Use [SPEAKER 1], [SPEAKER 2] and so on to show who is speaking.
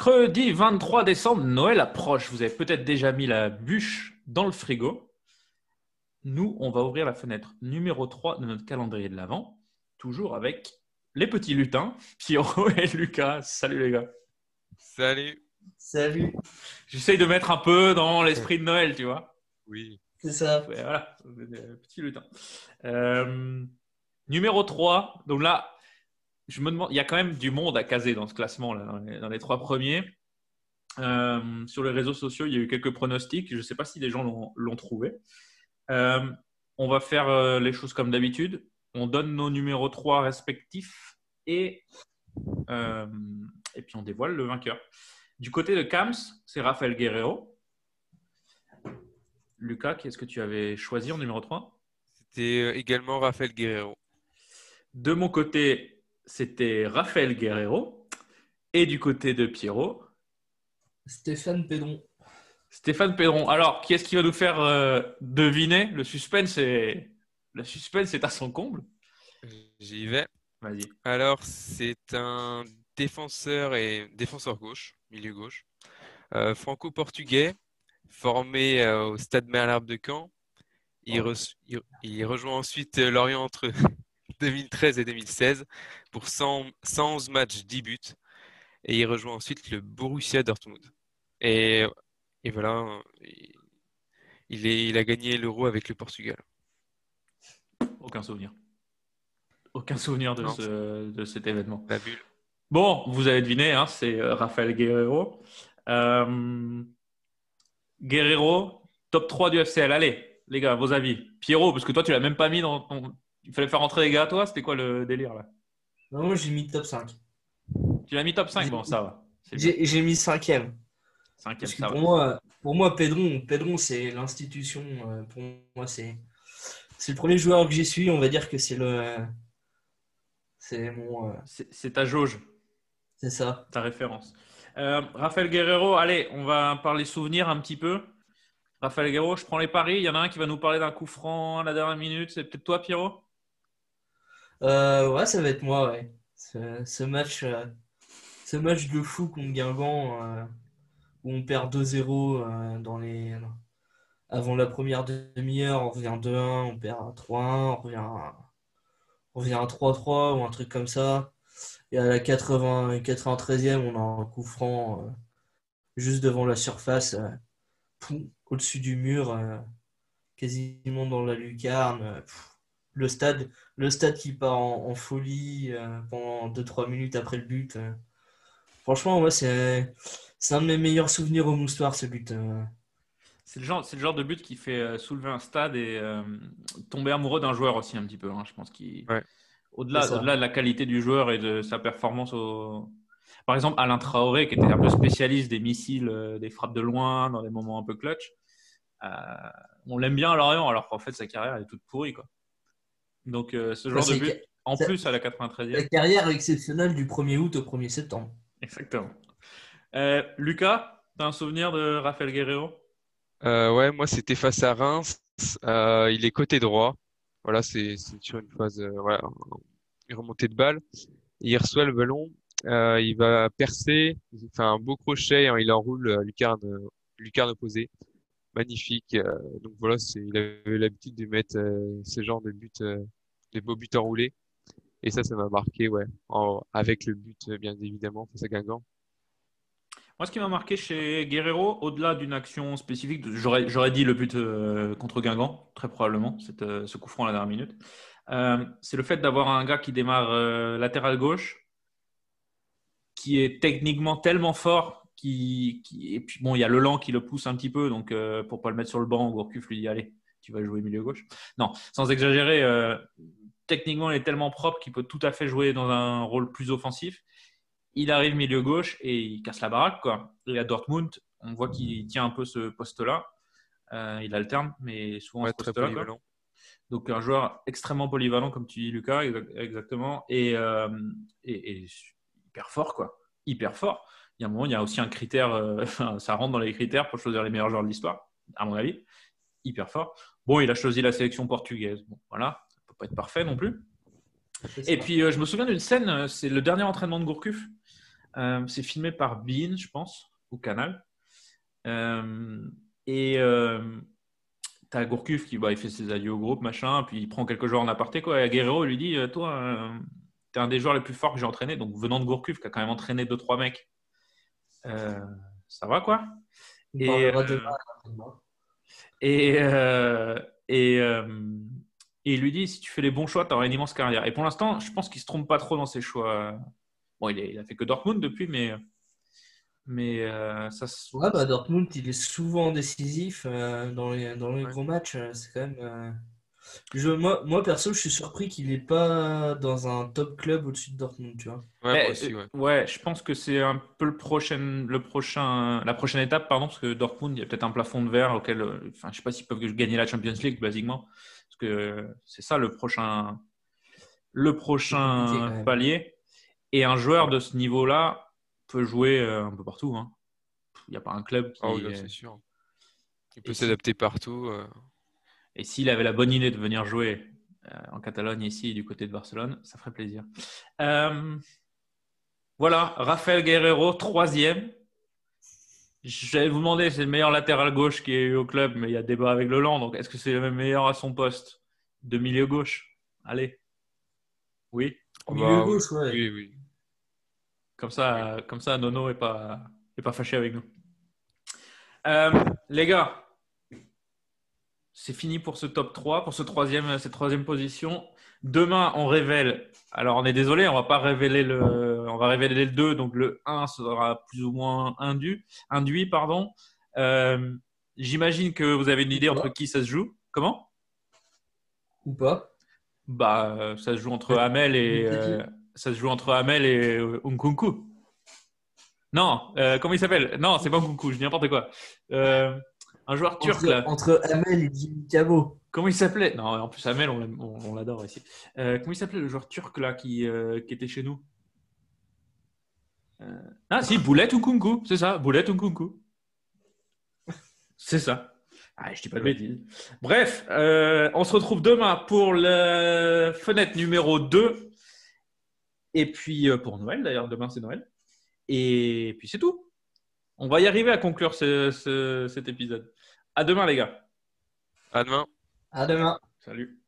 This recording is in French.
[SPEAKER 1] Mercredi 23 décembre, Noël approche. Vous avez peut-être déjà mis la bûche dans le frigo. Nous, on va ouvrir la fenêtre numéro 3 de notre calendrier de l'Avent, toujours avec les petits lutins, Pierrot et Lucas. Salut les gars.
[SPEAKER 2] Salut.
[SPEAKER 3] Salut.
[SPEAKER 1] J'essaye de mettre un peu dans l'esprit de Noël, tu vois.
[SPEAKER 2] Oui.
[SPEAKER 3] C'est ça.
[SPEAKER 1] Ouais, voilà, petit lutin. Euh, numéro 3, donc là, je me demande, il y a quand même du monde à caser dans ce classement, là, dans, les, dans les trois premiers. Euh, sur les réseaux sociaux, il y a eu quelques pronostics. Je ne sais pas si des gens l'ont- trouvé. Euh, on va faire euh, les choses comme d'habitude. On donne nos numéros 3 respectifs et, euh, et puis on dévoile le vainqueur. Du côté de Kams, c'est Rafael Guerrero. Lucas, qui est-ce que tu avais choisi en numéro 3
[SPEAKER 2] C'était également Raphaël Guerrero.
[SPEAKER 1] De mon côté, c'était Rafael Guerrero. Et du côté de Pierrot,
[SPEAKER 3] Stéphane Pédron.
[SPEAKER 1] Stéphane Pédron. Alors, qui est-ce qui va nous faire euh, deviner Le suspense est... Le suspense est à son comble?
[SPEAKER 2] J'y vais.
[SPEAKER 1] Vas-y.
[SPEAKER 2] Alors, c'est un défenseur et défenseur gauche, milieu gauche, euh, franco-portugais, formé euh, au Stade Malherbe de Caen. Il, re- il- il rejoint ensuite Lorient entre 2013 et 2016 pour 100 111 matchs, 10 buts. Et il rejoint ensuite le Borussia Dortmund. Et, et voilà, il, il est- il a gagné l'Euro avec le Portugal.
[SPEAKER 1] Aucun souvenir. Aucun souvenir de,
[SPEAKER 2] Non.
[SPEAKER 1] ce- de cet événement.
[SPEAKER 2] La bulle.
[SPEAKER 1] Bon, vous avez deviné, hein, c'est euh, Rafael Guerrero. Euh, Guerrero, top 3 du FCL. Allez, les gars, vos avis. Pierrot, parce que toi, tu l'as même pas mis dans ton. Il fallait faire rentrer les gars à toi. C'était quoi le délire là?
[SPEAKER 3] Non, moi j'ai mis top 5.
[SPEAKER 1] Tu l'as mis top 5 Bon, ça va.
[SPEAKER 3] J'ai mis cinquième.
[SPEAKER 1] Cinquième,
[SPEAKER 3] Parce que
[SPEAKER 1] ça
[SPEAKER 3] pour
[SPEAKER 1] va.
[SPEAKER 3] moi, pour moi, Pédron, Pédron c'est l'institution. euh, Pour moi, c'est c'est le premier joueur que j'ai suivi. On va dire que c'est le. C'est mon. euh,
[SPEAKER 1] C'est ta jauge,
[SPEAKER 3] C'est ça.
[SPEAKER 1] ta référence. Euh, Rafael Guerrero, allez, on va parler souvenirs un petit peu. Rafael Guerrero, je prends les paris. Il y en a un qui va nous parler d'un coup franc à la dernière minute. C'est peut-être toi, Pierrot?
[SPEAKER 3] Euh, ouais, ça va être moi, ouais. Ce, match, euh, ce match de fou contre Guingamp, euh, où on perd 2-0 euh, dans les... avant la première demi-heure, on revient 2-1, on perd 3-1, on revient, à- on revient à 3-3 ou un truc comme ça. Et à la 80, 93e, on a un coup franc juste devant la surface, au-dessus du mur, quasiment dans la lucarne. Le stade, le stade qui part en, en folie euh, pendant 2-3 minutes après le but. euh. Franchement, ouais, c'est c'est un de mes meilleurs souvenirs au moustoir, ce but. euh.
[SPEAKER 1] C'est le, genre, c'est le genre de but qui fait euh, soulever un stade et euh, tomber amoureux d'un joueur aussi un petit peu. hein. Je pense qu'il,
[SPEAKER 2] Ouais.
[SPEAKER 1] au-delà, de la qualité du joueur et de sa performance au... Par exemple, Alain Traoré, qui était un peu spécialiste des missiles, euh, des frappes de loin, dans des moments un peu clutch. euh, on l'aime bien à Lorient, alors qu'en fait, sa carrière elle est toute pourrie. Quoi. Donc, euh, ce genre
[SPEAKER 3] Ouais,
[SPEAKER 1] de but, en plus à la 93e.
[SPEAKER 3] La carrière exceptionnelle du 1er août au 1er septembre.
[SPEAKER 1] Exactement. Euh, Lucas, tu as un souvenir de Rafael Guerrero?
[SPEAKER 2] Euh, ouais, moi c'était face à Reims. Euh, il est côté droit. Voilà, c'est c'est sur une phase, euh, voilà, une remontée de balle. Il reçoit le ballon. Euh, il va percer. Il fait un beau crochet et il enroule euh, lucarne, lucarne opposée. Magnifique. Euh, donc voilà, il avait l'habitude de mettre euh, ce genre de buts, euh, de beaux buts enroulés. Et ça, ça m'a marqué, ouais, avec le but, bien évidemment, face à Guingamp.
[SPEAKER 1] Moi, ce qui m'a marqué chez Guerrero, au-delà d'une action spécifique, j'aurais, dit le but contre Guingamp, très probablement, ce coup franc à la dernière minute, c'est le fait d'avoir un gars qui démarre latéral gauche, qui est techniquement tellement fort, qui, qui- et puis bon, il y a Leland qui le pousse un petit peu, donc euh, pour pas le mettre sur le banc, Gourcuff lui dit allez, tu vas jouer milieu gauche. Non, sans exagérer, euh, techniquement, il est tellement propre qu'il peut tout à fait jouer dans un rôle plus offensif. Il arrive milieu gauche et il casse la baraque. Quoi. Et à Dortmund, on voit qu'il tient un peu ce poste-là. Euh, il alterne, mais souvent
[SPEAKER 2] Ouais,
[SPEAKER 1] ce
[SPEAKER 2] très
[SPEAKER 1] poste-là. Donc un joueur extrêmement polyvalent, comme tu dis, Lucas, exa- exactement, et, euh, et- et hyper fort, quoi. Hyper fort. Il y a un moment, il y a aussi un critère, euh, ça rentre dans les critères pour choisir les meilleurs joueurs de l'histoire, à mon avis. Hyper fort. Bon, il a choisi la sélection portugaise. Bon, voilà, ça peut pas être parfait non plus. Et puis, euh, je me souviens d'une scène, euh, c'est le dernier entraînement de Gourcuff. Euh, c'est filmé par Bean, je pense, ou Canal. Et t'as Gourcuff qui bah, il fait ses adieux au groupe, machin, puis il prend quelques joueurs en aparté. Quoi, et Guerrero lui dit Toi, t'es un des joueurs les plus forts que j'ai entraîné, donc venant de Gourcuff, qui a quand même entraîné 2-3 mecs, ça va quoi
[SPEAKER 3] On
[SPEAKER 1] Et, euh. Et, euh, et, euh, et il lui dit si tu fais les bons choix, tu auras une immense carrière. Et pour l'instant, je pense qu'il se trompe pas trop dans ses choix. Bon, il, est- il a fait que Dortmund depuis, mais, mais euh, ça se-
[SPEAKER 3] Ouais, bah Dortmund, il est souvent décisif euh, dans les, dans les
[SPEAKER 2] Ouais.
[SPEAKER 3] gros matchs. euh, C'est quand même. Je, moi, moi, perso, je suis surpris qu'il n'est pas dans un top club au-dessus de Dortmund, tu vois.
[SPEAKER 2] Ouais,
[SPEAKER 1] Eh,
[SPEAKER 2] moi aussi, ouais.
[SPEAKER 1] euh, ouais, je pense que c'est un peu le prochain, le prochain, la prochaine étape, pardon, parce que Dortmund, il y a peut-être un plafond de verre auquel, euh, enfin, je sais pas s'ils peuvent gagner la Champions League, basiquement, parce que c'est ça le prochain, le prochain palier. Et un joueur de ce niveau-là peut jouer euh, un peu partout. hein. Il n'y a pas un club qui.
[SPEAKER 2] Ah oui, là,
[SPEAKER 1] est-
[SPEAKER 2] c'est sûr. Il
[SPEAKER 1] Et
[SPEAKER 2] peut s'adapter partout. euh.
[SPEAKER 1] Et s'il avait la bonne idée de venir jouer euh, en Catalogne ici, du côté de Barcelone, ça ferait plaisir. Euh, voilà, Rafael Guerrero, troisième. Je vais vous demander, c'est le meilleur latéral gauche qui est eu au club, mais il y a débat avec Leland. Donc, est-ce que c'est le meilleur à son poste de milieu gauche? Allez. Oui?
[SPEAKER 3] Milieu
[SPEAKER 2] bah,
[SPEAKER 3] gauche, ouais.
[SPEAKER 2] Oui, oui.
[SPEAKER 1] Comme ça, comme ça Nono n'est pas, est pas fâché avec nous. Euh, les gars, c'est fini pour ce top 3, pour ce troisième, cette troisième position. Demain, on révèle. Alors, on est désolé, on va pas révéler le, on va révéler le 2, donc le 1 sera plus ou moins induit, induit pardon. Euh, J'imagine que vous avez une idée entre qui ça se joue. Comment?
[SPEAKER 3] Ou pas?
[SPEAKER 1] Bah, euh, ça se joue entre Hamel et euh, ça se joue entre Hamel et euh, Nkunku. Non, euh, comment il s'appelle? Non, c'est pas Nkunku, je dis n'importe quoi. Euh, un joueur turc là.
[SPEAKER 3] entre Hamel et Jimmy Cabo.
[SPEAKER 1] Comment il s'appelait? Non, en plus Hamel, on l'adore ici. Euh, comment il s'appelait le joueur turc là qui, euh, qui était chez nous? Euh, Ah si, Boulette ou Kunku, c'est ça, Boulette ou Kunku. C'est ça. Ah, je dis pas de bêtises. Bref, on se retrouve demain pour la fenêtre numéro 2. Et puis pour Noël, d'ailleurs, demain c'est Noël. Et puis c'est tout. On va y arriver à conclure ce- ce- cet épisode. À demain les gars.
[SPEAKER 2] À demain.
[SPEAKER 3] À demain.
[SPEAKER 1] Salut.